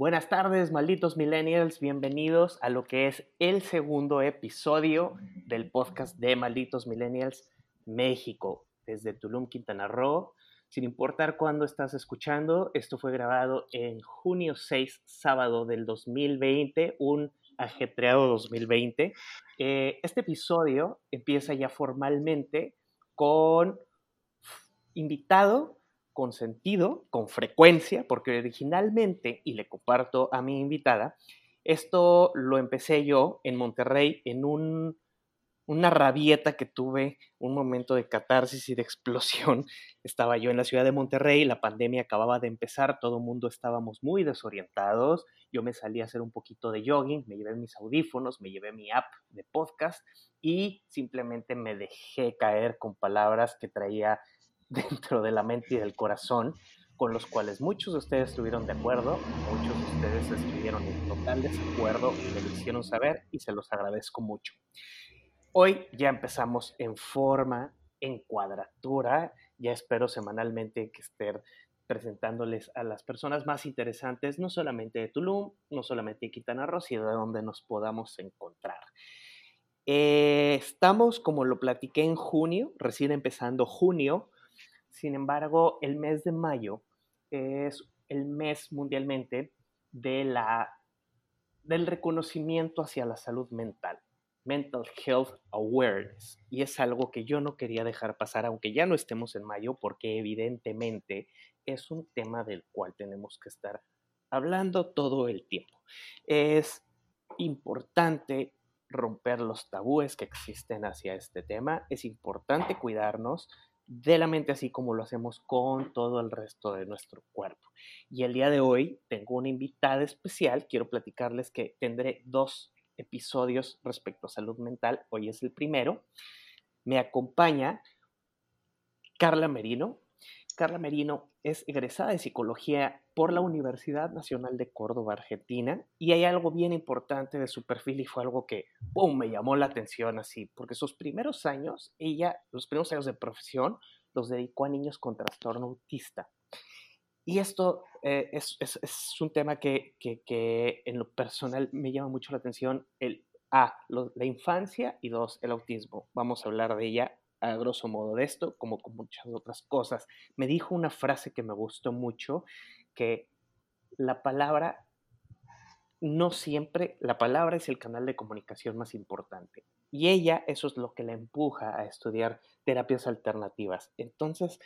Buenas tardes, malditos millennials. Bienvenidos a lo que es el segundo episodio del podcast de Malditos Millennials México, desde Tulum, Quintana Roo. Sin importar cuándo estás escuchando, esto fue grabado en junio 6, sábado del 2020, un ajetreado 2020. Eh, este episodio empieza ya formalmente con invitado con sentido, con frecuencia, porque originalmente, y le comparto a mi invitada, esto lo empecé yo en Monterrey en un, una rabieta que tuve, un momento de catarsis y de explosión. Estaba yo en la ciudad de Monterrey, la pandemia acababa de empezar, todo el mundo estábamos muy desorientados. Yo me salí a hacer un poquito de jogging, me llevé mis audífonos, me llevé mi app de podcast y simplemente me dejé caer con palabras que traía dentro de la mente y del corazón, con los cuales muchos de ustedes estuvieron de acuerdo, muchos de ustedes estuvieron en total desacuerdo y me lo hicieron saber y se los agradezco mucho. Hoy ya empezamos en forma, en cuadratura, ya espero semanalmente que estén presentándoles a las personas más interesantes, no solamente de Tulum, no solamente de Quintana Roo, sino de donde nos podamos encontrar. Eh, estamos, como lo platiqué en junio, recién empezando junio, sin embargo, el mes de mayo es el mes mundialmente de la, del reconocimiento hacia la salud mental, Mental Health Awareness. Y es algo que yo no quería dejar pasar, aunque ya no estemos en mayo, porque evidentemente es un tema del cual tenemos que estar hablando todo el tiempo. Es importante romper los tabúes que existen hacia este tema, es importante cuidarnos, de la mente, así como lo hacemos con todo el resto de nuestro cuerpo. Y el día de hoy tengo una invitada especial. Quiero platicarles que tendré dos episodios respecto a salud mental. Hoy es el primero. Me acompaña Carla Merino. Carla Merino es egresada de psicología por la Universidad Nacional de Córdoba, Argentina, y hay algo bien importante de su perfil y fue algo que, ¡pum!, me llamó la atención así, porque sus primeros años, ella, los primeros años de profesión, los dedicó a niños con trastorno autista. Y esto eh, es, un tema que, en lo personal me llama mucho la atención, el A, la infancia y dos, el autismo. Vamos a hablar de ella a grosso modo de esto, como con muchas otras cosas. Me dijo una frase que me gustó mucho, que la palabra, no siempre, la palabra es el canal de comunicación más importante. Y ella, eso es lo que la empuja a estudiar terapias alternativas. Entonces,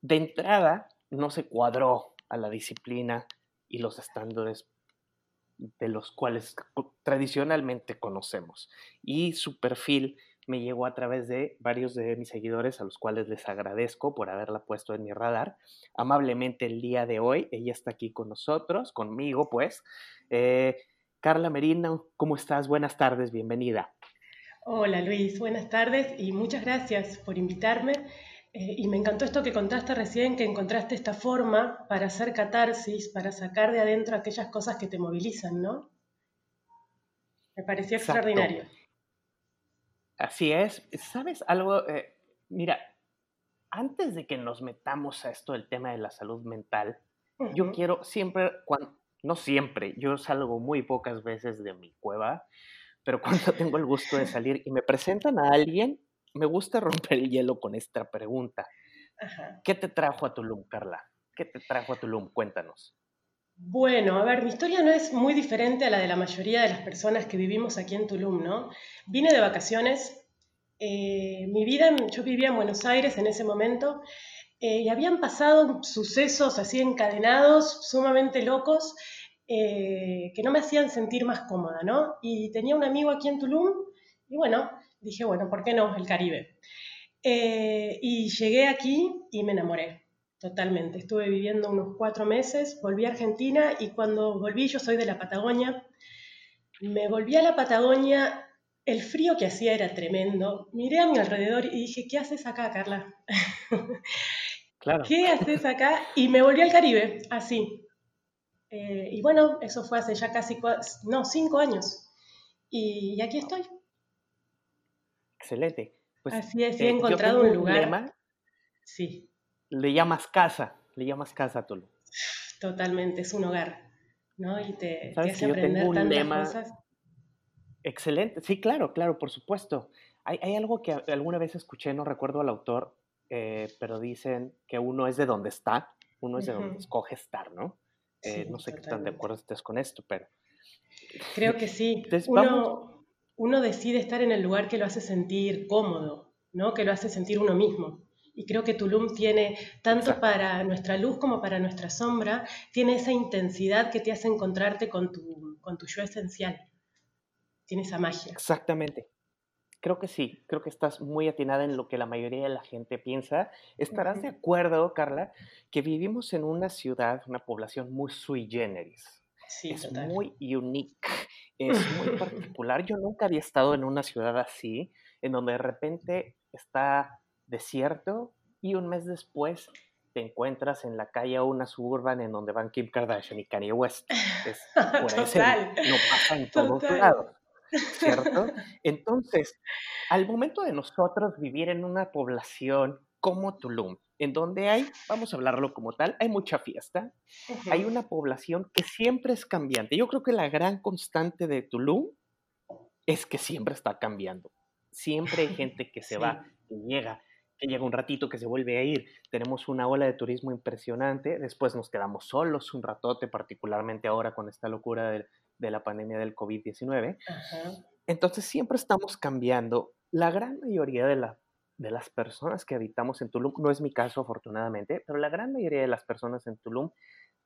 de entrada, no se cuadró a la disciplina y los estándares de los cuales tradicionalmente conocemos. Y su perfil me llegó a través de varios de mis seguidores a los cuales les agradezco por haberla puesto en mi radar. Amablemente el día de hoy, ella está aquí con nosotros, conmigo pues. Eh, Carla Merino, ¿cómo estás? Buenas tardes, bienvenida. Hola Luis, buenas tardes y muchas gracias por invitarme. Eh, y me encantó esto que contaste recién, que encontraste esta forma para hacer catarsis, para sacar de adentro aquellas cosas que te movilizan, ¿no? Me pareció extraordinario. Así es. ¿Sabes algo? Eh, mira, antes de que nos metamos a esto del tema de la salud mental, yo quiero siempre, cuando, no siempre, yo salgo muy pocas veces de mi cueva, pero cuando tengo el gusto de salir y me presentan a alguien, me gusta romper el hielo con esta pregunta. ¿Qué te trajo a Tulum, Carla? ¿Qué te trajo a Tulum? Cuéntanos. Bueno, a ver, mi historia no es muy diferente a la de la mayoría de las personas que vivimos aquí en Tulum, ¿no? Vine de vacaciones, eh, mi vida, yo vivía en Buenos Aires en ese momento, eh, y habían pasado sucesos así encadenados, sumamente locos, eh, que no me hacían sentir más cómoda, ¿no? Y tenía un amigo aquí en Tulum, y bueno, dije, bueno, ¿por qué no? El Caribe. y llegué aquí y me enamoré. Totalmente. Estuve viviendo unos cuatro meses, volví a Argentina y cuando volví, yo soy de la Patagonia, me volví a la Patagonia, el frío que hacía era tremendo. Miré a mi alrededor y dije, ¿qué haces acá, Carla? Claro. ¿Qué haces acá? Y me volví al Caribe, así. Eh, y bueno, eso fue hace ya casi, no, cinco años. Y, aquí estoy. Excelente. Pues, así es, he eh, encontrado un lugar. sí le llamas casa, le llamas casa a Tulum. Totalmente, es un hogar. ¿no? Y te, te hace aprender tantas cosas. Excelente, sí, claro, claro, por supuesto. Hay, hay, algo que alguna vez escuché, no recuerdo al autor, eh, pero dicen que uno es de donde está, uno es de donde escoge estar, ¿no? Eh, no sé qué tan de acuerdo estés con esto, pero... Creo que sí. uno, uno decide estar en el lugar que lo hace sentir cómodo, ¿no? Que lo hace sentir uno mismo. Y creo que Tulum tiene, tanto para nuestra luz como para nuestra sombra, tiene esa intensidad que te hace encontrarte con tu, con tu yo esencial. Tiene esa magia. Exactamente. Creo que sí, creo que estás muy atinada en lo que la mayoría de la gente piensa. Estarás de acuerdo, Carla, que vivimos en una ciudad, una población muy sui generis. Sí, es muy unique, es muy particular. Yo nunca había estado en una ciudad así, en donde de repente está desierto y un mes después te encuentras en la calle una suburban en donde van Kim Kardashian y Kanye West. Es, por no pasa en todos lados. ¿cierto? Entonces, al momento de nosotros vivir en una población como Tulum, en donde hay, vamos a hablarlo como tal, hay mucha fiesta, hay una población que siempre es cambiante. Yo creo que la gran constante de Tulum es que siempre está cambiando. Siempre hay gente que se va, que llega, que llega un ratito, que se vuelve a ir. Tenemos una ola de turismo impresionante, después nos quedamos solos un ratote, particularmente ahora con esta locura del, de la pandemia del COVID-19. Entonces siempre estamos cambiando. La gran mayoría de, la, de las personas que habitamos en Tulum, no es mi caso afortunadamente, pero la gran mayoría de las personas en Tulum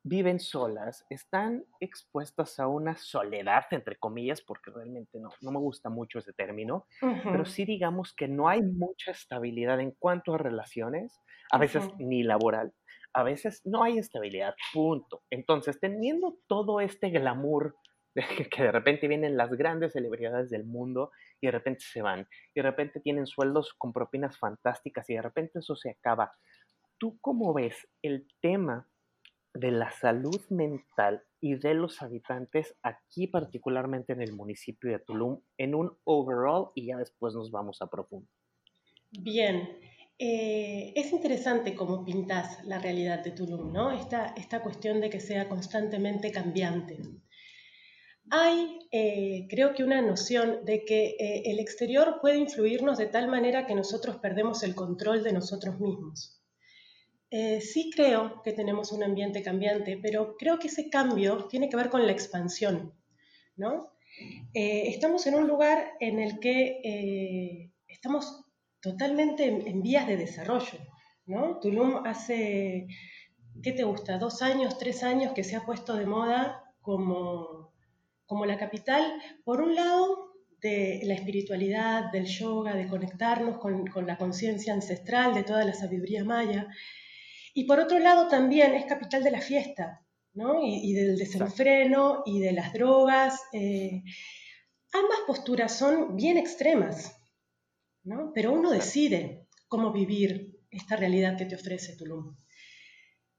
viven solas, están expuestas a una soledad, entre comillas, porque realmente no, no me gusta mucho ese término, pero sí digamos que no hay mucha estabilidad en cuanto a relaciones, a veces ni laboral, a veces no hay estabilidad, punto. Entonces, teniendo todo este glamour que de repente vienen las grandes celebridades del mundo y de repente se van, y de repente tienen sueldos con propinas fantásticas y de repente eso se acaba. ¿Tú cómo ves el tema de la salud mental y de los habitantes aquí particularmente en el municipio de Tulum en un overall y ya después nos vamos a profundo? Bien, eh, es interesante cómo pintas la realidad de Tulum, ¿no? Esta, esta cuestión de que sea constantemente cambiante. Hay, eh, creo que una noción de que eh, el exterior puede influirnos de tal manera que nosotros perdemos el control de nosotros mismos. Eh, sí creo que tenemos un ambiente cambiante, pero creo que ese cambio tiene que ver con la expansión, ¿no? estamos en un lugar en el que estamos totalmente en, en, vías de desarrollo, ¿no? Tulum hace, ¿qué te gusta? Dos años, tres años que se ha puesto de moda como como la capital, por un lado, de la espiritualidad, del yoga, de conectarnos con, la conciencia ancestral, de toda la sabiduría maya, y por otro lado también es capital de la fiesta, ¿no? y, del desenfreno y de las drogas. Eh, ambas posturas son bien extremas, ¿no? pero uno decide cómo vivir esta realidad que te ofrece Tulum.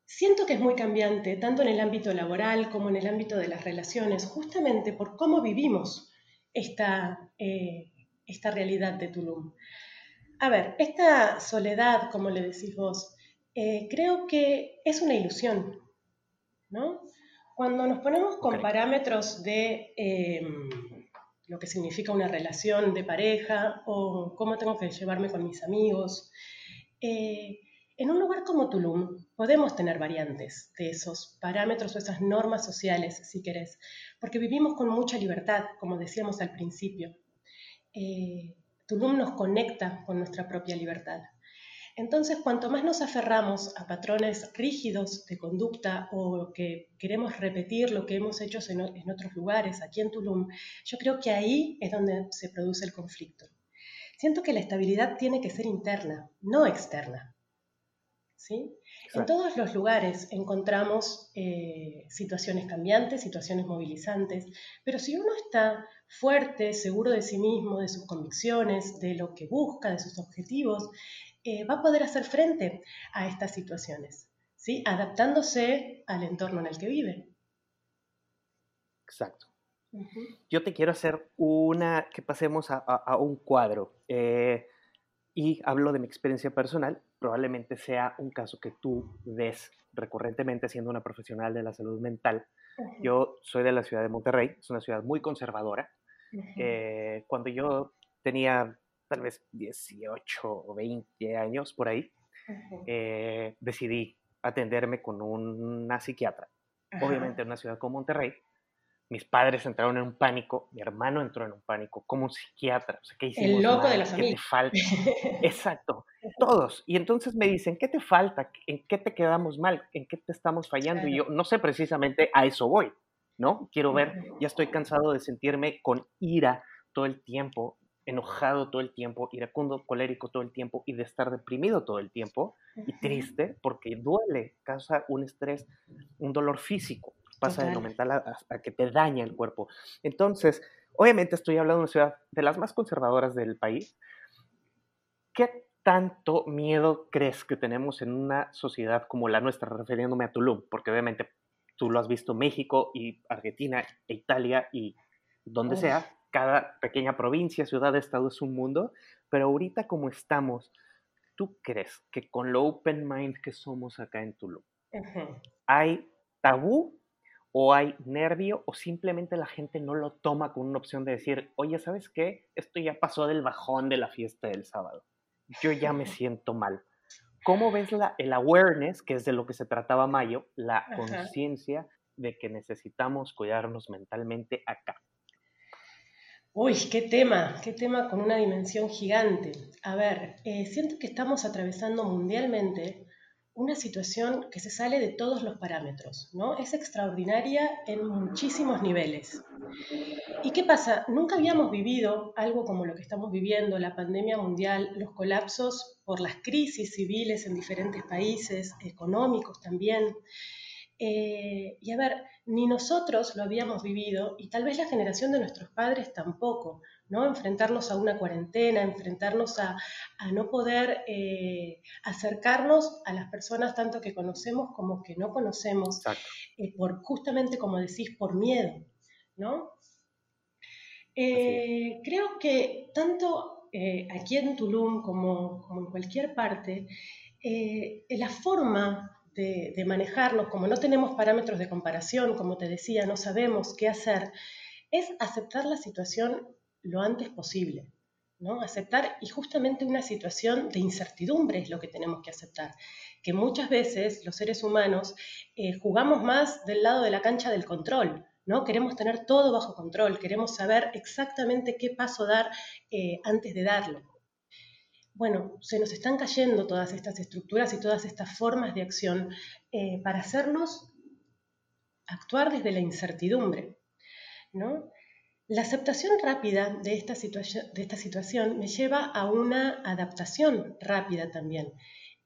Siento que es muy cambiante, tanto en el ámbito laboral como en el ámbito de las relaciones, justamente por cómo vivimos esta, eh, esta realidad de Tulum. A ver, esta soledad, como le decís vos, eh, creo que es una ilusión, ¿no? Cuando nos ponemos con parámetros de em, lo que significa una relación de pareja o cómo tengo que llevarme con mis amigos, eh, en un lugar como Tulum podemos tener variantes de esos parámetros o esas normas sociales, si querés, porque vivimos con mucha libertad, como decíamos al principio. Eh, Tulum nos conecta con nuestra propia libertad. Entonces, cuanto más nos aferramos a patrones rígidos de conducta o que queremos repetir lo que hemos hecho en, en otros lugares, aquí en Tulum, yo creo que ahí es donde se produce el conflicto. Siento que la estabilidad tiene que ser interna, no externa. ¿sí? En todos los lugares encontramos eh, situaciones cambiantes, situaciones movilizantes, pero si uno está fuerte, seguro de sí mismo, de sus convicciones, de lo que busca, de sus objetivos, eh, va a poder hacer frente a estas situaciones, ¿sí? adaptándose al entorno en el que vive. Exacto. Yo te quiero hacer una, que pasemos a, un cuadro. Eh, y hablo de mi experiencia personal probablemente sea un caso que tú ves recurrentemente siendo una profesional de la salud mental. Yo soy de la ciudad de Monterrey, es una ciudad muy conservadora. Eh, cuando yo tenía tal vez 18 o 20 años por ahí, eh, decidí atenderme con una psiquiatra. Obviamente en una ciudad como Monterrey, mis padres entraron en un pánico, mi hermano entró en un pánico, como un psiquiatra. O sea, ¿qué hicimos El loco de la familia. ¿Qué te falta? Exacto, todos. Y entonces me dicen, ¿qué te falta? ¿En qué te quedamos mal? ¿En qué te estamos fallando? Y yo no sé precisamente a eso voy, ¿no? Quiero ver, ya estoy cansado de sentirme con ira todo el tiempo, enojado todo el tiempo, iracundo, colérico todo el tiempo y de estar deprimido todo el tiempo y triste porque duele, causa un estrés, un dolor físico pasa de lo mental a, que te daña el cuerpo. Entonces, obviamente estoy hablando de una ciudad de las más conservadoras del país. ¿Qué tanto miedo crees que tenemos en una sociedad como la nuestra, refiriéndome a Tulum? Porque obviamente tú lo has visto México y Argentina e Italia y donde sea, cada pequeña provincia, ciudad, estado es un mundo, pero ahorita como estamos, ¿tú crees que con lo open mind que somos acá en Tulum, hay tabú o hay nervio o simplemente la gente no lo toma con una opción de decir, oye, ¿sabes qué? Esto ya pasó del bajón de la fiesta del sábado. Yo ya me siento mal. ¿Cómo ves la, el awareness, que es de lo que se trataba Mayo, la conciencia de que necesitamos cuidarnos mentalmente acá? Uy, qué tema, qué tema con una dimensión gigante. A ver, eh, siento que estamos atravesando mundialmente una situación que se sale de todos los parámetros, ¿no? Es extraordinaria en muchísimos niveles. ¿Y qué pasa? Nunca habíamos vivido algo como lo que estamos viviendo, la pandemia mundial, los colapsos por las crisis civiles en diferentes países, económicos también. Eh, y a ver, ni nosotros lo habíamos vivido y tal vez la generación de nuestros padres tampoco. ¿no? Enfrentarnos a una cuarentena, enfrentarnos a, no poder eh, acercarnos a las personas tanto que conocemos como que no conocemos, eh, por, justamente como decís, por miedo, ¿no? Eh, creo que tanto aquí en Tulum como, en cualquier parte, la forma de, manejarnos, como no tenemos parámetros de comparación, como te decía, no sabemos qué hacer, es aceptar la situación lo antes posible. ¿no? Aceptar y justamente una situación de incertidumbre es lo que tenemos que aceptar, que muchas veces los seres humanos eh, jugamos más del lado de la cancha del control, ¿no? Queremos tener todo bajo control, queremos saber exactamente qué paso dar eh, antes de darlo. Bueno, se nos están cayendo todas estas estructuras y todas estas formas de acción eh, para hacernos actuar desde la incertidumbre, ¿no? La aceptación rápida de esta, situación me lleva a una adaptación rápida también.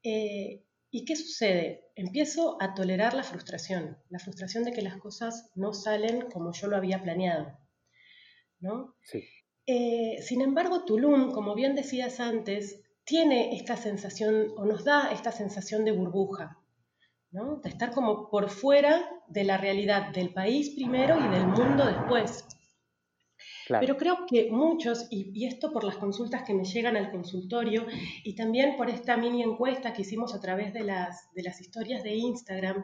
Eh, ¿Y qué sucede? Empiezo a tolerar la frustración, la frustración de que las cosas no salen como yo lo había planeado. ¿no? Eh, sin embargo, Tulum, como bien decías antes, tiene esta sensación o nos da esta sensación de burbuja, ¿no? de estar como por fuera de la realidad del país primero y del mundo después. Pero creo que muchos, y, esto por las consultas que me llegan al consultorio y también por esta mini encuesta que hicimos a través de las, de las historias de Instagram,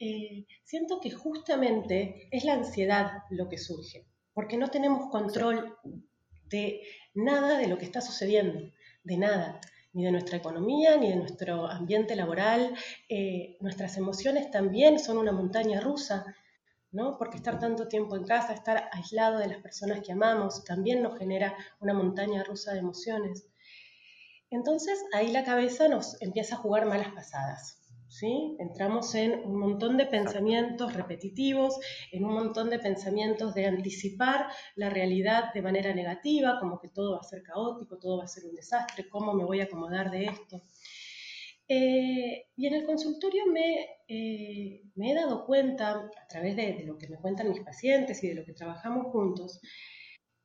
eh, siento que justamente es la ansiedad lo que surge, porque no tenemos control de nada de lo que está sucediendo, de nada ni de nuestra economía, ni de nuestro ambiente laboral. Eh, nuestras emociones también son una montaña rusa porque estar tanto tiempo en casa, estar aislado de las personas que amamos, también nos genera una montaña rusa de emociones. Entonces ahí la cabeza nos empieza a jugar malas pasadas. ¿Sí? Entramos en un montón de pensamientos repetitivos, en un montón de pensamientos de anticipar la realidad de manera negativa, como que todo va a ser caótico, todo va a ser un desastre, cómo me voy a acomodar de esto. Eh, y en el consultorio eh, me, he dado cuenta, a través de, lo que me cuentan mis pacientes y de lo que trabajamos juntos,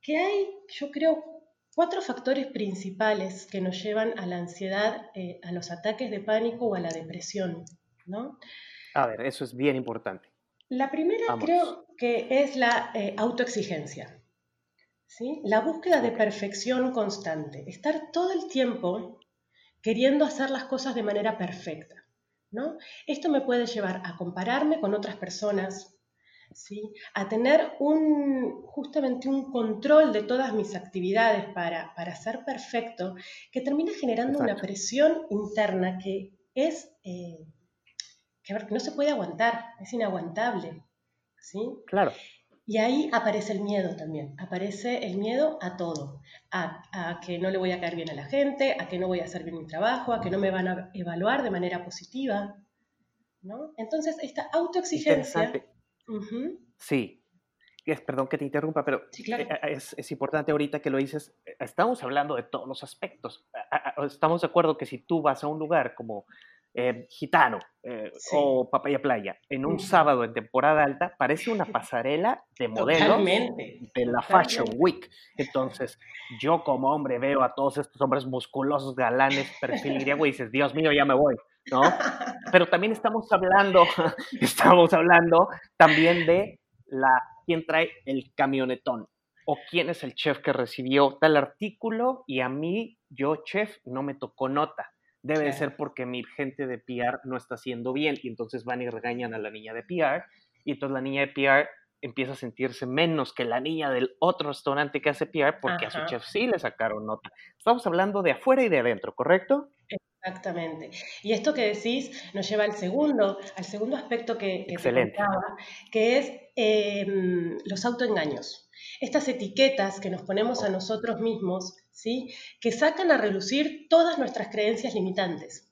que hay, yo creo, cuatro factores principales que nos llevan a la ansiedad, eh, a los ataques de pánico o a la depresión. ¿no? A ver, eso es bien importante. La primera creo que es la autoexigencia. ¿sí? La búsqueda de perfección constante. Estar todo el tiempo queriendo hacer las cosas de manera perfecta. ¿no? Esto me puede llevar a compararme con otras personas, ¿sí? a tener un, justamente un control de todas mis actividades para, para ser perfecto, que termina generando una presión interna que es, eh, que, no se puede aguantar, es inaguantable. ¿sí? Claro. Y ahí aparece el miedo también, aparece el miedo a todo, a, que no le voy a caer bien a la gente, a que no voy a hacer bien mi trabajo, a que no me van a evaluar de manera positiva, ¿no? Entonces, esta autoexigencia... Sí, es, perdón que te interrumpa, pero eh, eh, es, es, importante ahorita que lo dices, eh, estamos hablando de todos los aspectos, estamos de acuerdo que si tú vas a un lugar como eh, gitano eh, o papaya playa en un sábado en temporada alta parece una pasarela de modelos de la Fashion Week. Entonces, yo como hombre veo a todos estos hombres musculosos, galanes, perfil griego y dices, Dios mío, ya me voy, ¿no? Pero también estamos hablando, estamos hablando también de la quién trae el camionetón o quién es el chef que recibió tal artículo y a mí, yo chef, no me tocó nota debe ser porque mi gente de PR no está haciendo bien y entonces van y regañan a la niña de PR y entonces la niña de PR empieza a sentirse menos que la niña del otro restaurante que hace PR porque a su chef sí le sacaron nota. Estamos hablando de afuera y de adentro, ¿correcto? Exactamente. Y esto que decís nos lleva al segundo, al segundo aspecto que, que que es em, los autoengaños. Estas etiquetas que nos ponemos a nosotros mismos ¿sí? que sacan a relucir todas nuestras creencias limitantes.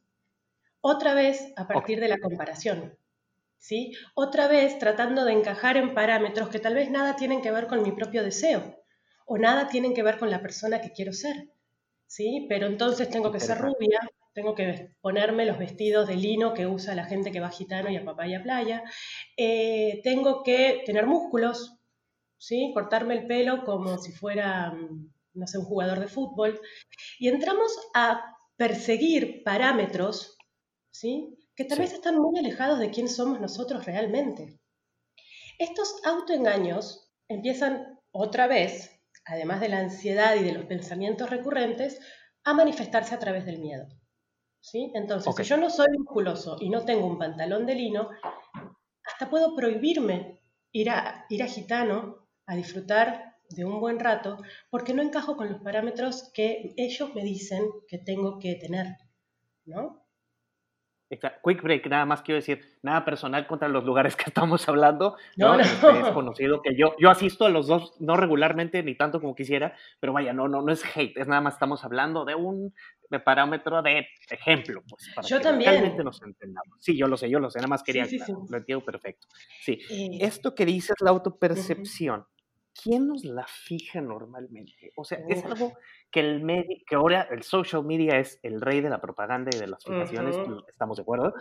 Otra vez a partir de la comparación. ¿sí? Otra vez tratando de encajar en parámetros que tal vez nada tienen que ver con mi propio deseo o nada tienen que ver con la persona que quiero ser. ¿Sí? Pero entonces tengo que ser rubia, tengo que ponerme los vestidos de lino que usa la gente que va a gitano y a papaya playa, eh, tengo que tener músculos, ¿sí? cortarme el pelo como si fuera mm, no sé, un jugador de fútbol, y entramos a perseguir parámetros, ¿sí? Que tal vez están muy alejados de quién somos nosotros realmente. Estos autoengaños empiezan otra vez, además de la ansiedad y de los pensamientos recurrentes, a manifestarse a través del miedo. ¿sí? Entonces, si yo no soy musculoso y no tengo un pantalón de lino, hasta puedo prohibirme ir a, ir a gitano a disfrutar de un buen rato porque no encajo con los parámetros que ellos me dicen que tengo que tener, ¿no? Quick break, nada más quiero decir, nada personal contra los lugares que estamos hablando. No, no. Este, es conocido que yo, yo asisto a los dos, no regularmente ni tanto como quisiera, pero vaya, no, no, no es hate, es nada más estamos hablando de un parámetro de ejemplo, pues, para yo que también. realmente nos entendamos. Sí, yo lo sé, yo lo sé, nada más quería, lo entiendo perfecto. Sí, eh, esto que dices, la autopercepción, ¿quién nos la fija normalmente? O sea, es algo que el medio, que ahora el social media es el rey de la propaganda y de las fijaciones, estamos de acuerdo.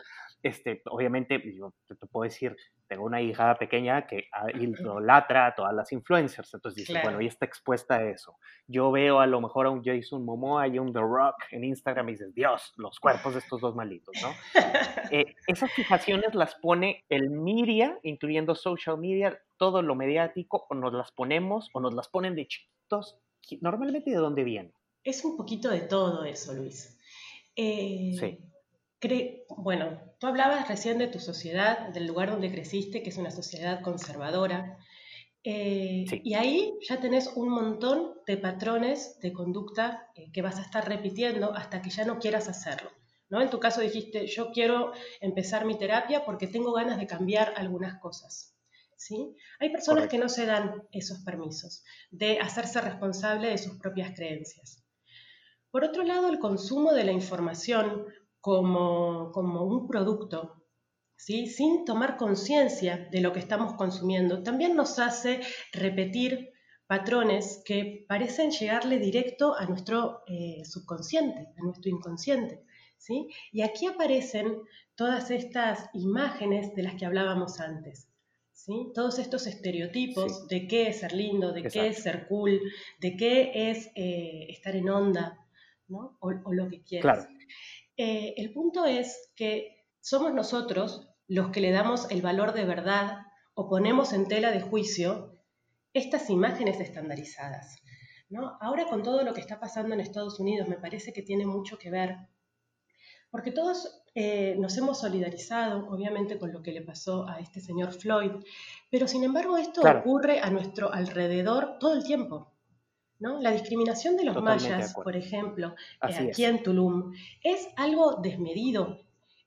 Este, obviamente, yo te, puedo decir, tengo una hija pequeña que idolatra a todas las influencers, entonces dice, bueno, y está expuesta a eso. Yo veo a lo mejor a un Jason Momoa y un The Rock en Instagram y dices, Dios, los cuerpos de estos dos malitos, ¿no? Eh, esas fijaciones las pone el media, incluyendo social media, todo lo mediático, o nos las ponemos o nos las ponen de chiquitos normalmente de dónde viene. Es un poquito de todo eso, Luis. Eh, sí. bueno, tú hablabas recién de tu sociedad, del lugar donde creciste, que es una sociedad conservadora. Eh, y ahí ya tenés un montón de patrones de conducta eh, que vas a estar repitiendo hasta que ya no quieras hacerlo. ¿no? En tu caso dijiste, yo quiero empezar mi terapia porque tengo ganas de cambiar algunas cosas. ¿Sí? Hay personas que no se dan esos permisos de hacerse responsable de sus propias creencias. Por otro lado, el consumo de la información como, un producto, ¿sí? sin tomar conciencia de lo que estamos consumiendo, también nos hace repetir patrones que parecen llegarle directo a nuestro eh, subconsciente, a nuestro inconsciente. ¿sí? Y aquí aparecen todas estas imágenes de las que hablábamos antes. Todos estos estereotipos de qué es ser lindo, de qué es ser cool, de qué es eh, estar en onda, ¿no? O, lo que quieras. Eh, el punto es que somos nosotros los que le damos el valor de verdad o ponemos en tela de juicio estas imágenes estandarizadas. ¿no? Ahora con todo lo que está pasando en Estados Unidos, me parece que tiene mucho que ver porque todos eh, nos hemos solidarizado, obviamente, con lo que le pasó a este señor Floyd, pero sin embargo esto ocurre a nuestro alrededor todo el tiempo. ¿no? La discriminación de los mayas, por ejemplo, eh, aquí en Tulum, es algo desmedido.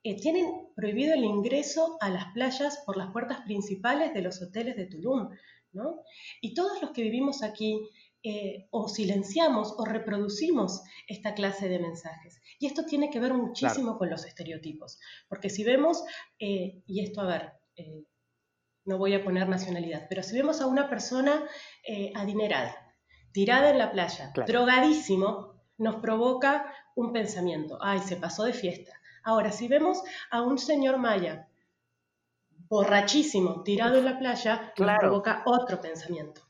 Eh, tienen prohibido el ingreso a las playas por las puertas principales de los hoteles de Tulum. ¿no? Y todos los que vivimos aquí eh, o silenciamos o reproducimos esta clase de mensajes. Y esto tiene que ver muchísimo con los estereotipos, porque si vemos, eh, y esto a ver, eh, no voy a poner nacionalidad, pero si vemos a una persona adinerada, tirada en la playa, drogadísimo, nos provoca un pensamiento, ay, se pasó de fiesta. Ahora, si vemos a un señor maya borrachísimo, tirado en la playa, nos provoca otro pensamiento.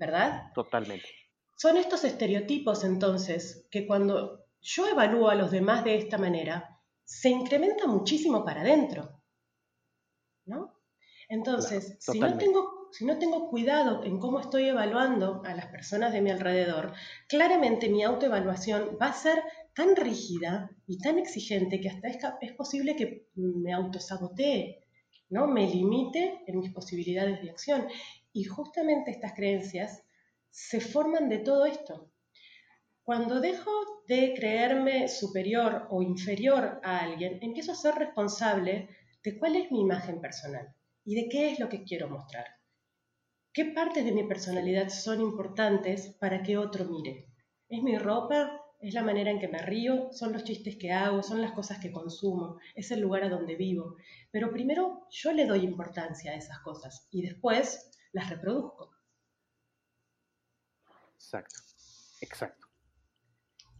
¿verdad? Totalmente. Son estos estereotipos entonces que cuando yo evalúo a los demás de esta manera, se incrementa muchísimo para adentro. ¿No? Entonces, si, no tengo, si no tengo cuidado en cómo estoy evaluando a las personas de mi alrededor, claramente mi autoevaluación va a ser tan rígida y tan exigente que hasta es, es posible que me autosabotee, ¿no? me limite en mis posibilidades de acción. Y justamente estas creencias se forman de todo esto. Cuando dejo de creerme superior o inferior a alguien, empiezo a ser responsable de cuál es mi imagen personal y de qué es lo que quiero mostrar. ¿Qué partes de mi personalidad son importantes para que otro mire? ¿Es mi ropa? ¿Es la manera en que me río? ¿Son los chistes que hago? ¿Son las cosas que consumo? ¿Es el lugar a donde vivo? Pero primero yo le doy importancia a esas cosas y después las reproduzco. Exacto, exacto.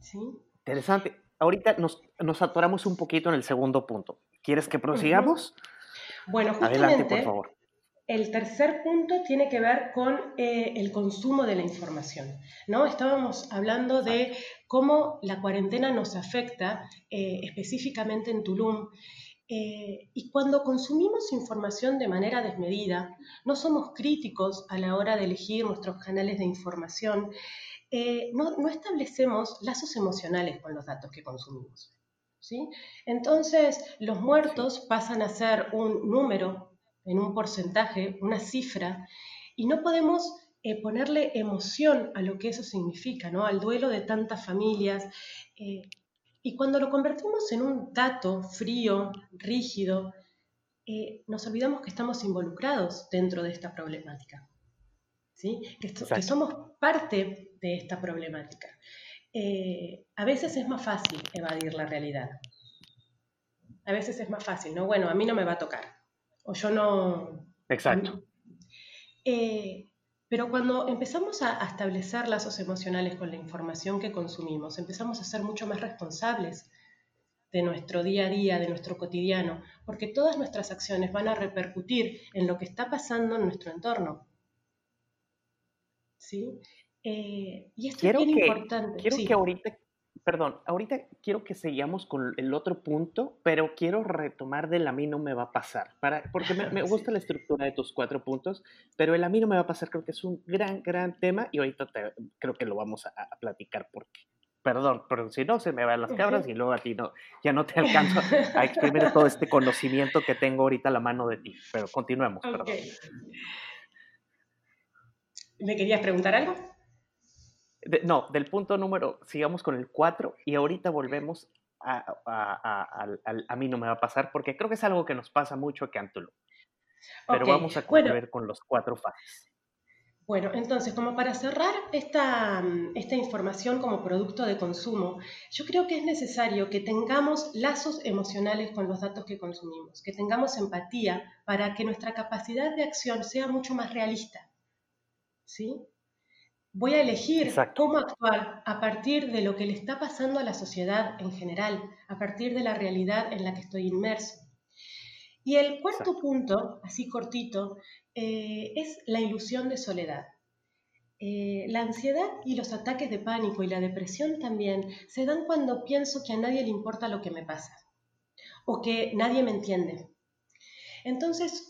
¿Sí? Interesante. Ahorita nos, atoramos un poquito en el segundo punto. ¿Quieres que prosigamos? Bueno, justamente, Adelante, por favor. El tercer punto tiene que ver con eh, el consumo de la información. ¿no? Estábamos hablando de cómo la cuarentena nos afecta eh, específicamente en Tulum eh, y cuando consumimos información de manera desmedida, no somos críticos a la hora de elegir nuestros canales de información, eh, no, establecemos lazos emocionales con los datos que consumimos. ¿sí? Entonces, los muertos pasan a ser un número, en un porcentaje, una cifra, y no podemos eh, ponerle emoción a lo que eso significa, ¿no? al duelo de tantas familias. Y cuando lo convertimos en un dato frío, rígido, eh, nos olvidamos que estamos involucrados dentro de esta problemática, ¿sí? que, somos parte de esta problemática. Eh, a veces es más fácil evadir la realidad. A veces es más fácil, ¿no? Bueno, a mí no me va a tocar. O yo no... Exacto. Eh, pero cuando empezamos a, establecer lazos emocionales con la información que consumimos, empezamos a ser mucho más responsables de nuestro día a día, de nuestro cotidiano, porque todas nuestras acciones van a repercutir en lo que está pasando en nuestro entorno. ¿Sí? Eh, y esto es bien importante. Quiero que ahorita perdón, ahorita quiero que sigamos con el otro punto, pero quiero retomar del a mí no me va a pasar, para, porque me, gusta la estructura de tus cuatro puntos, pero el a mí no me va a pasar creo que es un gran, gran tema y ahorita creo que lo vamos a, platicar porque, perdón, pero si no se me van las cabras y luego a ti no, ya no te alcanzo a exprimir todo este conocimiento que tengo ahorita a la mano de ti, pero continuemos, perdón. ¿Me querías preguntar algo? no, del punto número, sigamos con el 4 y ahorita volvemos a, a, mí no me va a pasar porque creo que es algo que nos pasa mucho en Tulum. Pero vamos a concluir con los cuatro fases. Bueno, entonces, como para cerrar esta, esta, información como producto de consumo, yo creo que es necesario que tengamos lazos emocionales con los datos que consumimos, que tengamos empatía para que nuestra capacidad de acción sea mucho más realista. ¿Sí? Voy a elegir cómo actuar a partir de lo que le está pasando a la sociedad en general, a partir de la realidad en la que estoy inmerso. Y el cuarto punto, así cortito, eh, es la ilusión de soledad. Eh, la ansiedad y los ataques de pánico y la depresión también se dan cuando pienso que a nadie le importa lo que me pasa o que nadie me entiende. Entonces,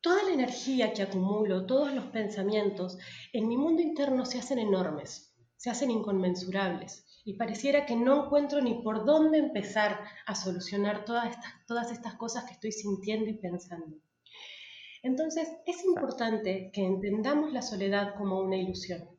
Toda la energía que acumulo, todos los pensamientos, en mi mundo interno se hacen enormes, se hacen inconmensurables. y pareciera que no encuentro ni por dónde empezar a solucionar todas estas, todas estas cosas que estoy sintiendo y pensando. Entonces, es importante que entendamos la soledad como una ilusión.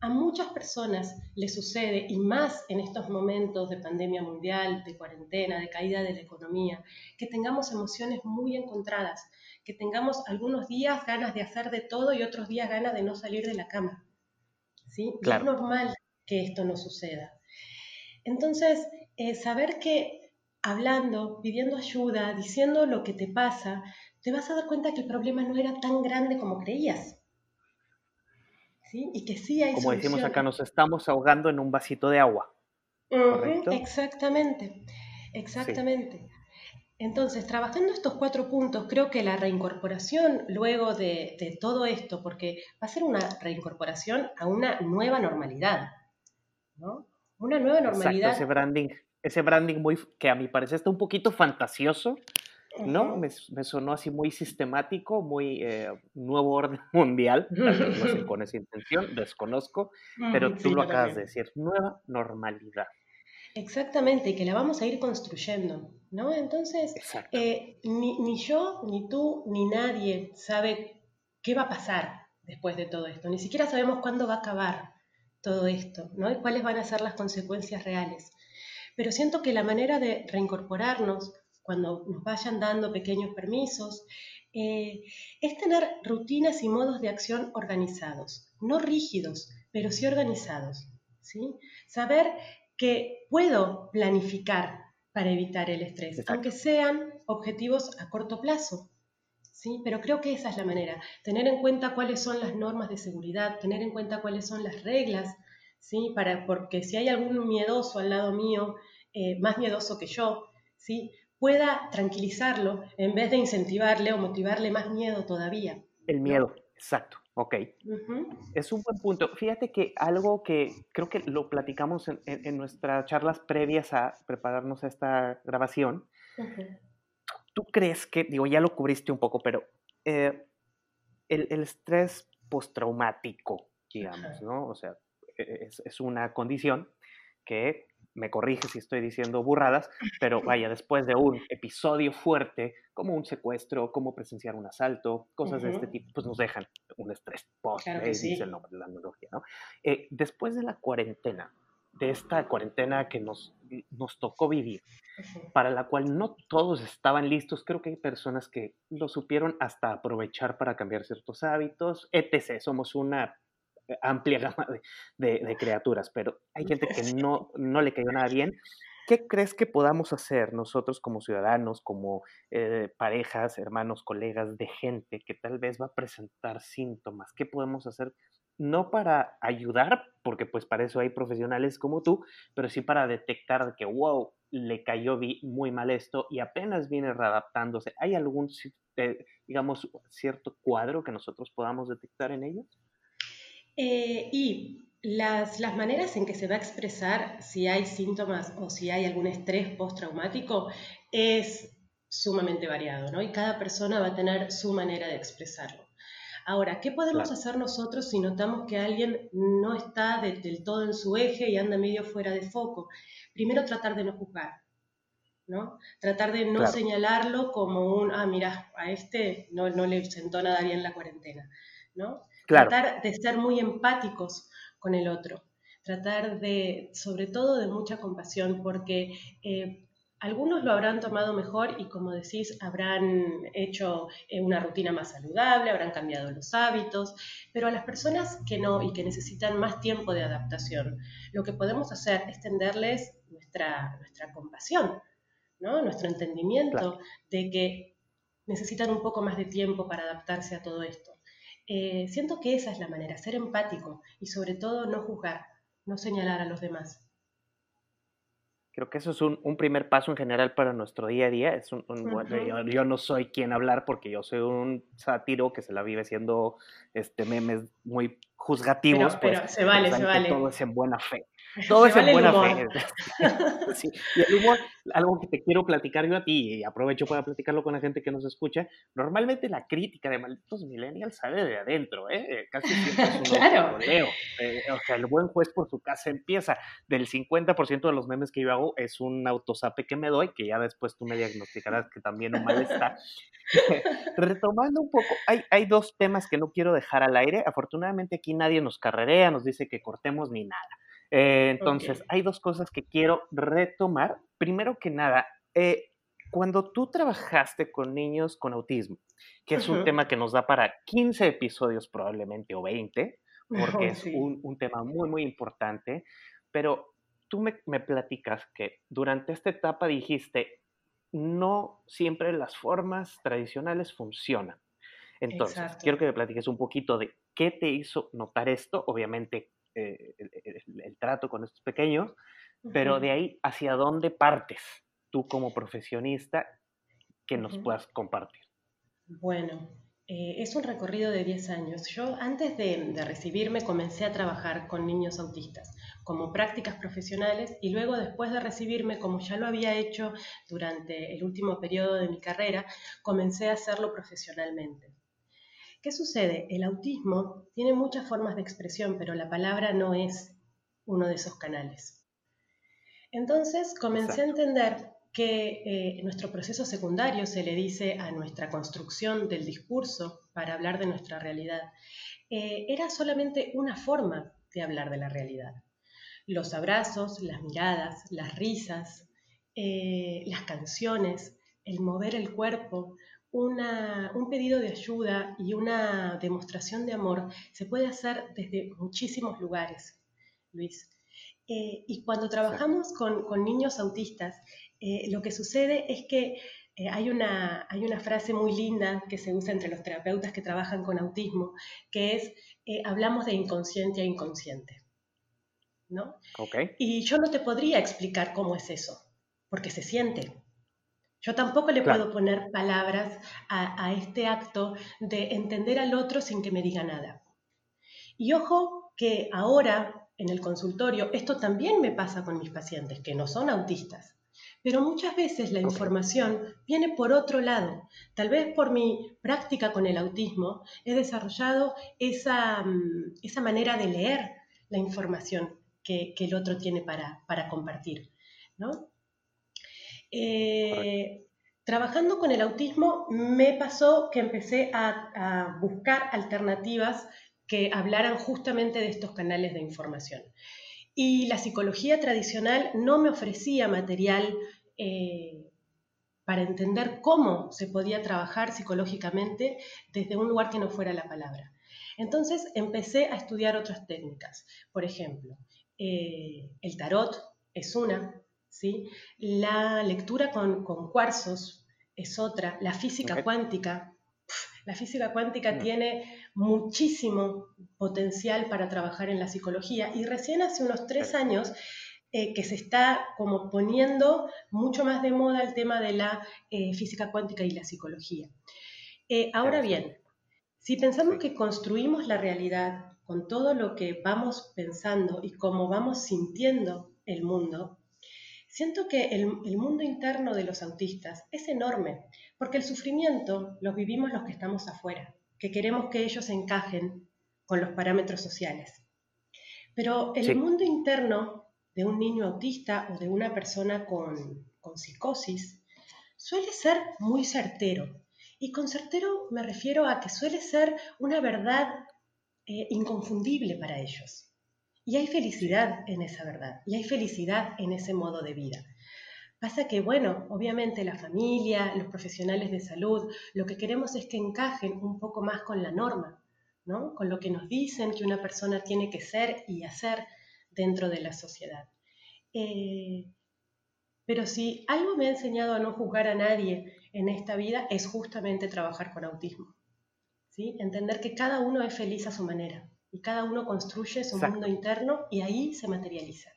A muchas personas les sucede, y más en estos momentos de pandemia mundial, de cuarentena, de caída de la economía, que tengamos emociones muy encontradas, que tengamos algunos días ganas de hacer de todo y otros días ganas de no salir de la cama. ¿Sí? es normal que esto no suceda. Entonces, eh, saber que hablando, pidiendo ayuda, diciendo lo que te pasa, te vas a dar cuenta que el problema no era tan grande como creías. ¿Sí? Y que sí hay Como decimos acá, nos estamos ahogando en un vasito de agua. exactamente, exactamente. Entonces, trabajando estos cuatro puntos, creo que la reincorporación luego de, de, todo esto, porque va a ser una reincorporación a una nueva normalidad, ¿no? Una nueva normalidad. Exacto, ese branding, ese branding muy, que a mi parecer está un poquito fantasioso, ¿no? Me, sonó así muy sistemático, muy eh, nuevo orden mundial, con esa intención, desconozco, pero tú lo acabas de decir, nueva normalidad. Exactamente, y que la vamos a ir construyendo, ¿no? Entonces, eh, ni, ni, yo, ni tú, ni nadie sabe qué va a pasar después de todo esto, ni siquiera sabemos cuándo va a acabar todo esto, ¿no? Y cuáles van a ser las consecuencias reales. Pero siento que la manera de reincorporarnos cuando nos vayan dando pequeños permisos, eh, es tener rutinas y modos de acción organizados, no rígidos, pero sí organizados. ¿sí? Saber que puedo planificar para evitar el estrés, aunque sean objetivos a corto plazo. ¿sí? Pero creo que esa es la manera, tener en cuenta cuáles son las normas de seguridad, tener en cuenta cuáles son las reglas, ¿sí? Para, porque si hay algún miedoso al lado mío, eh, más miedoso que yo, ¿sí? pueda tranquilizarlo en vez de incentivarle o motivarle más miedo todavía. El miedo, exacto. Ok. Es un buen punto. Fíjate que algo que creo que lo platicamos en, nuestras charlas previas a prepararnos a esta grabación. ¿Tú crees que, digo, ya lo cubriste un poco, pero eh, el, estrés postraumático, digamos, ¿no? O sea, e, es, es, una condición que me corrige si estoy diciendo burradas, pero vaya, después de un episodio fuerte, como un secuestro, como presenciar un asalto, cosas de este tipo, pues nos dejan un estrés post, eh, dice el nombre de la analogía, ¿no? Eh, después de la cuarentena, de esta cuarentena que nos, nos tocó vivir, para la cual no todos estaban listos, creo que hay personas que lo supieron hasta aprovechar para cambiar ciertos hábitos, etc. Somos una amplia gama de, criaturas, pero hay gente que no, no le cayó nada bien. ¿Qué crees que podamos hacer nosotros como ciudadanos, como eh, parejas, hermanos, colegas de gente que tal vez va a presentar síntomas? ¿Qué podemos hacer? No para ayudar, porque pues para eso hay profesionales como tú, pero sí para detectar que, wow, le cayó muy mal esto y apenas viene readaptándose. ¿Hay algún, eh, digamos, cierto cuadro que nosotros podamos detectar en ellos? Eh, y las, las, maneras en que se va a expresar si hay síntomas o si hay algún estrés postraumático es sumamente variado, ¿no? Y cada persona va a tener su manera de expresarlo. Ahora, ¿qué podemos hacer nosotros si notamos que alguien no está del todo en su eje y anda medio fuera de foco? Primero, tratar de no juzgar, ¿no? Tratar de no señalarlo como un, ah, mira, a este no, no le sentó nada bien la cuarentena, ¿no? Tratar de ser muy empáticos con el otro. Tratar de, sobre todo, de mucha compasión, porque eh, algunos lo habrán tomado mejor y, como decís, habrán hecho eh, una rutina más saludable, habrán cambiado los hábitos, pero a las personas que no y que necesitan más tiempo de adaptación, lo que podemos hacer es tenderles nuestra, nuestra compasión, ¿no? nuestro entendimiento de que necesitan un poco más de tiempo para adaptarse a todo esto. Eh, siento que esa es la manera, ser empático y sobre todo no juzgar, no señalar a los demás. Creo que eso es un, primer paso en general para nuestro día a día. Es un, yo, no soy quien hablar porque yo soy un sátiro que se la vive haciendo este, memes muy juzgativos. Pero, pues, se vale, se vale. Todo es en buena fe. Todo es en buena fe. sí. Y el humor, algo que te quiero platicar yo a ti, y aprovecho para platicarlo con la gente que nos escucha, normalmente la crítica de malditos millennials sale de adentro, ¿eh? Casi siempre es un claro. Eh, o sea, el buen juez por su casa empieza. Del 50% de los memes que yo hago es un autosape que me doy, que ya después tú me diagnosticarás que también un mal está. Retomando un poco, hay, hay dos temas que no quiero dejar al aire. Afortunadamente aquí nadie nos carrerea, nos dice que cortemos ni nada. Eh, entonces, hay dos cosas que quiero retomar. Primero que nada, eh, cuando tú trabajaste con niños con autismo, que es un tema que nos da para 15 episodios probablemente o 20, porque es un, un, tema muy, muy importante, pero tú me, me, platicas que durante esta etapa dijiste, no siempre las formas tradicionales funcionan. Entonces, Exacto. quiero que me platiques un poquito de qué te hizo notar esto, obviamente eh, el, el, trato con estos pequeños, pero de ahí hacia dónde partes tú como profesionista que nos puedas compartir. Bueno, eh, es un recorrido de 10 años. Yo antes de, de, recibirme comencé a trabajar con niños autistas como prácticas profesionales y luego después de recibirme, como ya lo había hecho durante el último periodo de mi carrera, comencé a hacerlo profesionalmente. ¿Qué sucede? El autismo tiene muchas formas de expresión, pero la palabra no es uno de esos canales. Entonces comencé Exacto. a entender que eh, nuestro proceso secundario se le dice a nuestra construcción del discurso para hablar de nuestra realidad, eh, era solamente una forma de hablar de la realidad. Los abrazos, las miradas, las risas, eh, las canciones, el mover el cuerpo, una, un pedido de ayuda y una demostración de amor se puede hacer desde muchísimos lugares, Luis. Eh, y cuando trabajamos con, con niños autistas, eh, lo que sucede es que eh, hay, una, hay una frase muy linda que se usa entre los terapeutas que trabajan con autismo, que es, hablamos de inconsciente a inconsciente. ¿no? Okay. Y yo no te podría explicar cómo es eso, porque se siente. Yo tampoco le claro. puedo poner palabras a, a, este acto de entender al otro sin que me diga nada. Y ojo que ahora en el consultorio esto también me pasa con mis pacientes que no son autistas. Pero muchas veces la información viene por otro lado. Tal vez por mi práctica con el autismo he desarrollado esa, mm, esa manera de leer la información que, que el otro tiene para, para compartir. ¿no? Eh, trabajando con el autismo me pasó que empecé a, buscar alternativas que hablaran justamente de estos canales de información. Y la psicología tradicional no me ofrecía material eh, para entender cómo se podía trabajar psicológicamente desde un lugar que no fuera la palabra. Entonces empecé a estudiar otras técnicas. Por ejemplo, eh, el tarot es una, ¿sí? La lectura con, con cuarzos es otra, la física okay. cuántica. La física cuántica no. tiene muchísimo potencial para trabajar en la psicología y recién hace unos tres años eh, que se está como poniendo mucho más de moda el tema de la eh, física cuántica y la psicología. Eh, ahora bien, si pensamos que construimos la realidad con todo lo que vamos pensando y cómo vamos sintiendo el mundo, Siento que el, el, mundo interno de los autistas es enorme, porque el sufrimiento lo vivimos los que estamos afuera, que queremos que ellos encajen con los parámetros sociales. Pero el sí. mundo interno de un niño autista o de una persona con, con psicosis suele ser muy certero. Y con certero me refiero a que suele ser una verdad eh, inconfundible para ellos. Y hay felicidad en esa verdad, y hay felicidad en ese modo de vida. Pasa que, bueno, obviamente la familia, los profesionales de salud, lo que queremos es que encajen un poco más con la norma, ¿no? Con lo que nos dicen que una persona tiene que ser y hacer dentro de la sociedad. Eh, pero si algo me ha enseñado a no juzgar a nadie en esta vida es justamente trabajar con autismo. ¿sí? Entender que cada uno es feliz a su manera y cada uno construye su Exacto. mundo interno y ahí se materializa.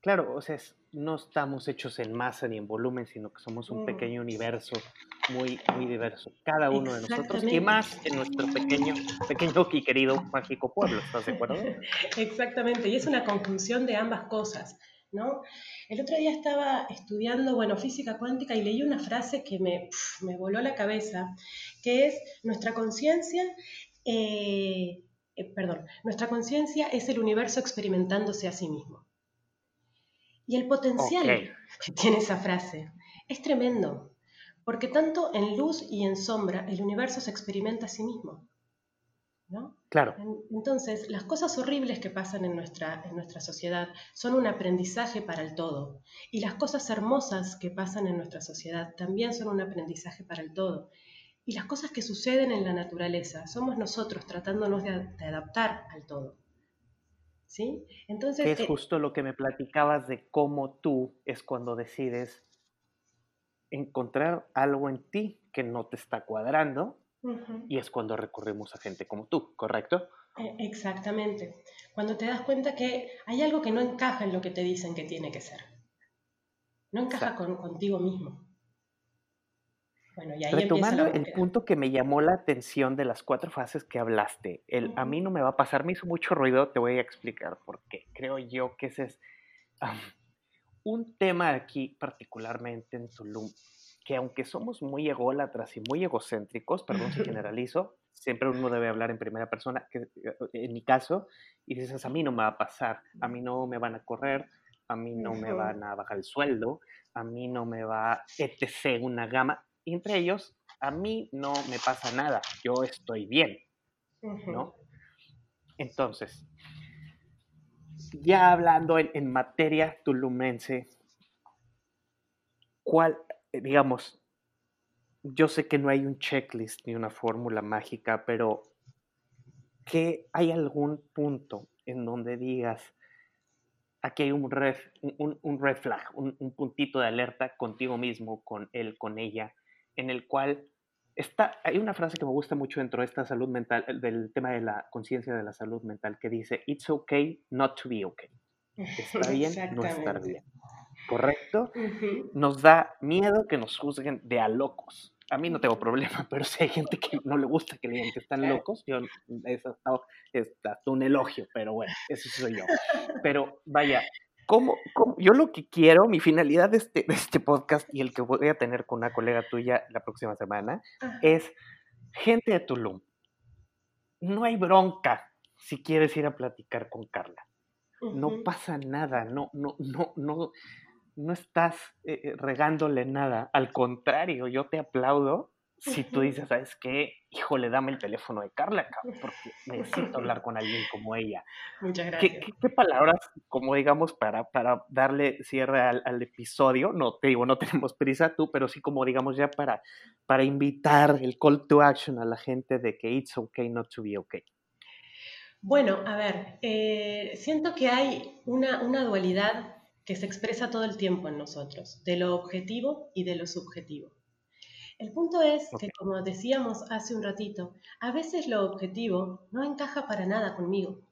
Claro, o sea, no estamos hechos en masa ni en volumen, sino que somos un mm. pequeño universo muy, muy diverso, cada uno de nosotros, y más en nuestro pequeño, pequeño y querido mágico pueblo, ¿estás de acuerdo? Exactamente, y es una conjunción de ambas cosas, ¿no? El otro día estaba estudiando, bueno, física cuántica y leí una frase que me, me voló la cabeza, que es, nuestra conciencia, eh, eh, perdón, nuestra conciencia es el universo experimentándose a sí mismo. Y el potencial que tiene esa frase es tremendo, porque tanto en luz y en sombra el universo se experimenta a sí mismo. ¿no? Claro. Entonces, las cosas horribles que pasan en nuestra, en nuestra sociedad son un aprendizaje para el todo. Y las cosas hermosas que pasan en nuestra sociedad también son un aprendizaje para el todo. Y las cosas que suceden en la naturaleza somos nosotros tratándonos de adaptar al todo. ¿Sí? Entonces, es eh, justo lo que me platicabas de cómo tú es cuando decides encontrar algo en ti que no te está cuadrando y es cuando recurrimos a gente como tú, ¿correcto? E, exactamente. Cuando te das cuenta que hay algo que no encaja en lo que te dicen que tiene que ser. No encaja con, contigo mismo. Bueno, y ahí Retomando el punto que me llamó la atención de las cuatro fases que hablaste, el a mí no me va a pasar, me hizo mucho ruido, te voy a explicar por qué. Creo yo que ese es un tema aquí, particularmente en Tulum, que aunque somos muy ególatras y muy egocéntricos, perdón si generalizo, siempre uno debe hablar en primera persona, que en mi caso, y dices, a mí no me va a pasar, a mí no me van a correr, a mí no me van a bajar el sueldo, a mí no me va, etc., una gama, y entre ellos, a mí no me pasa nada, yo estoy bien, ¿no? Entonces, ya hablando en, en materia tulumense, ¿cuál, eh, digamos, yo sé que no hay un checklist ni una fórmula mágica, pero que hay algún punto en donde digas, aquí hay un red, un, un red flag, un, un, puntito de alerta contigo mismo, con él, con ella, en el cual está, hay una frase que me gusta mucho dentro de esta salud mental, del tema de la conciencia de la salud mental, que dice, it's okay not to be okay. Está bien no estar bien. ¿correcto? Nos da miedo que nos juzguen de a locos. A mí no tengo problema, pero si hay gente que no le gusta que le digan que están locos, yo, es hasta, es hasta un elogio, pero bueno, eso soy yo. Pero vaya, ¿cómo, yo lo que quiero, mi finalidad de este, de este podcast y el que voy a tener con una colega tuya la próxima semana, es gente de Tulum. No hay bronca si quieres ir a platicar con Carla. No pasa nada, no, no, no, no, no estás eh, eh, regándole nada. Al contrario, yo te aplaudo si tú dices, ¿sabes qué? Híjole, dame el teléfono de Carla, porque necesito hablar con alguien como ella. Muchas gracias. ¿Qué, palabras, como digamos, para, para darle cierre al, episodio? No, te digo, no tenemos prisa tú, pero sí como digamos ya para, para invitar el call to action a la gente de que it's okay not to be okay. Bueno, a ver, eh, siento que hay una, una dualidad que se expresa todo el tiempo en nosotros, de lo objetivo y de lo subjetivo. El punto es que, como decíamos hace un ratito, a veces lo objetivo no encaja para nada conmigo.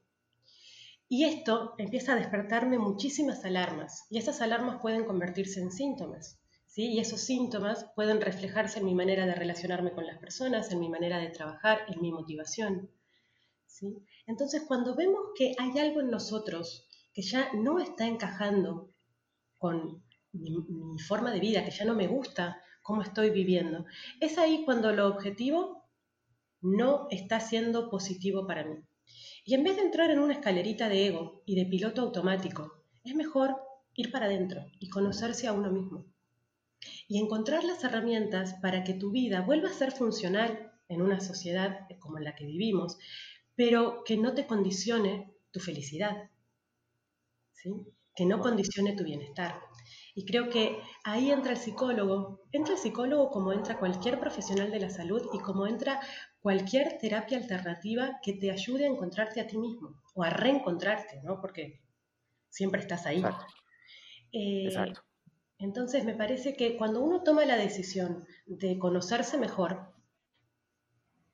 Y esto empieza a despertarme muchísimas alarmas, y esas alarmas pueden convertirse en síntomas. ¿sí? Y esos síntomas pueden reflejarse en mi manera de relacionarme con las personas, en mi manera de trabajar, en mi motivación. ¿sí? Entonces, cuando vemos que hay algo en nosotros que ya no está encajando con mi, forma de vida, que ya no me gusta cómo estoy viviendo. Es ahí cuando lo objetivo no está siendo positivo para mí. Y en vez de entrar en una escalerita de ego y de piloto automático, es mejor ir para adentro y conocerse a uno mismo. Y encontrar las herramientas para que tu vida vuelva a ser funcional en una sociedad como la que vivimos, pero que no te condicione tu felicidad que no condicione tu bienestar. Y creo que ahí entra el psicólogo, entra el psicólogo como entra cualquier profesional de la salud y como entra cualquier terapia alternativa que te ayude a encontrarte a ti mismo o a reencontrarte, ¿no? Porque siempre estás ahí. Eh, Exacto. Entonces me parece que cuando uno toma la decisión de conocerse mejor,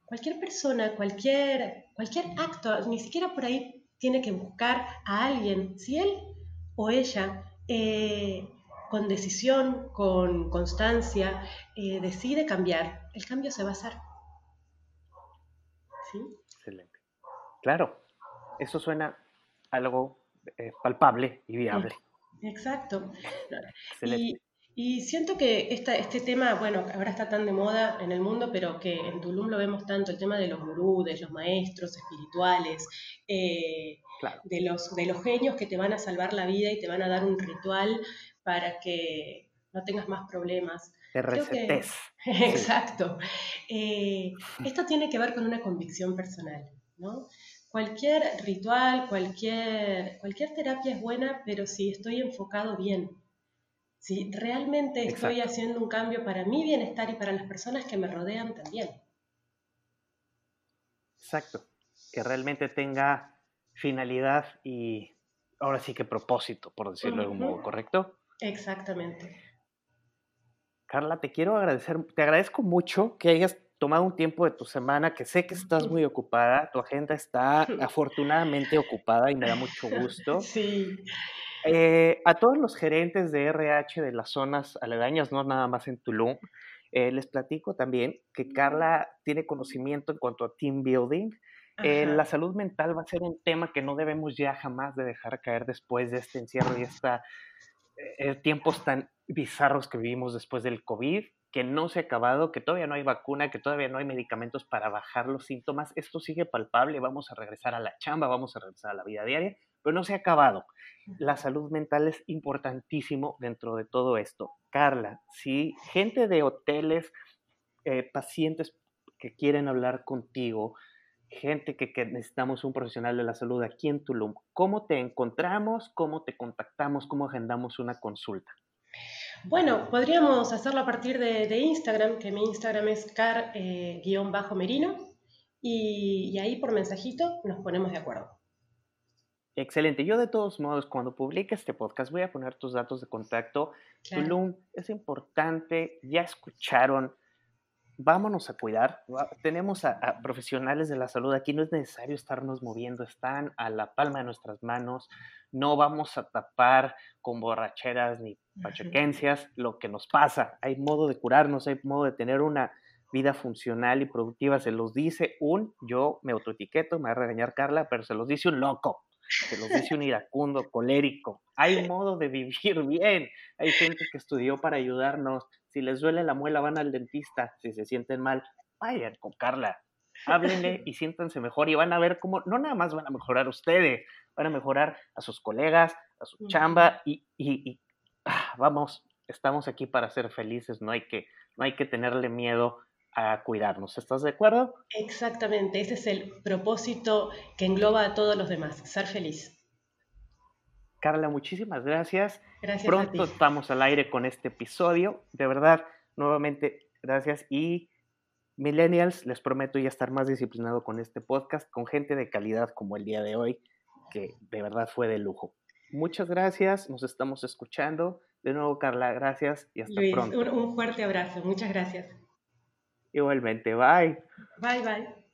cualquier persona, cualquier, cualquier acto, ni siquiera por ahí tiene que buscar a alguien, si él o ella eh, con decisión, con constancia, eh, decide cambiar, el cambio se va a hacer. ¿Sí? Excelente. Claro, eso suena algo eh, palpable y viable. Exacto. Excelente. Y siento que esta, este tema, bueno, ahora está tan de moda en el mundo, pero que en Tulum lo vemos tanto, el tema de los gurús, de los maestros espirituales, eh, de, los, de los genios que te van a salvar la vida y te van a dar un ritual para que no tengas más problemas. Te recetes. Exacto. Eh, esto tiene que ver con una convicción personal, ¿no? Cualquier ritual, cualquier, cualquier terapia es buena, pero si estoy enfocado bien si realmente estoy haciendo un cambio para mi bienestar y para las personas que me rodean también. Exacto, que realmente tenga finalidad y ahora sí que propósito, por decirlo de algún modo, ¿correcto? Exactamente. Carla, te quiero agradecer, te agradezco mucho que hayas tomado un tiempo de tu semana, que sé que estás muy ocupada, tu agenda está afortunadamente ocupada y me da mucho gusto. Sí. Eh, a todos los gerentes de RH de las zonas aledañas, no nada más en Tulum, eh, les platico también que Carla tiene conocimiento en cuanto a team building. Eh, la salud mental va a ser un tema que no debemos ya jamás de dejar caer después de este encierro y estos tiempos tan bizarros que vivimos después del COVID que no se ha acabado, que todavía no hay vacuna, que todavía no hay medicamentos para bajar los síntomas. Esto sigue palpable, vamos a regresar a la chamba, vamos a regresar a la vida diaria, pero no se ha acabado. La salud mental es importantísimo dentro de todo esto. Carla, si gente de hoteles, eh, pacientes que quieren hablar contigo, gente que, que, necesitamos un profesional de la salud aquí en Tulum, ¿cómo te encontramos? ¿Cómo te contactamos? ¿Cómo agendamos una consulta? Bueno, podríamos hacerlo a partir de, Instagram, que mi Instagram es car-merino, eh, y, ahí por mensajito nos ponemos de acuerdo. Excelente. Yo de todos modos, cuando publique este podcast, voy a poner tus datos de contacto. Tulum, es importante, ya escucharon, vámonos a cuidar. Tenemos a, profesionales de la salud aquí, no es necesario estarnos moviendo, están a la palma de nuestras manos. No vamos a tapar con borracheras ni pachequencias lo que nos pasa. Hay modo de curarnos, hay modo de tener una vida funcional y productiva. Se los dice un, yo me autoetiqueto, me va a regañar Carla, pero se los dice un loco. Se los dice un iracundo, colérico. Hay modo de vivir bien. Hay gente que estudió para ayudarnos. Si les duele la muela, van al dentista. Si se sienten mal, vayan con Carla. Háblenle y siéntanse mejor y van a ver cómo no nada más van a mejorar ustedes, van a mejorar a sus colegas, a su chamba y, y, ah, vamos, estamos aquí para ser felices, no hay que, no hay que tenerle miedo a cuidarnos. ¿Estás de acuerdo? Exactamente, ese es el propósito que engloba a todos los demás, ser feliz. Carla, muchísimas gracias. Gracias. Pronto estamos al aire con este episodio. De verdad, nuevamente, gracias. Y millennials, les prometo ya estar más disciplinado con este podcast, con gente de calidad como el día de hoy, que de verdad fue de lujo. Muchas gracias, nos estamos escuchando. De nuevo, Carla, gracias y hasta pronto. Un, un fuerte abrazo, muchas gracias. Igualmente, bye. Bye, bye.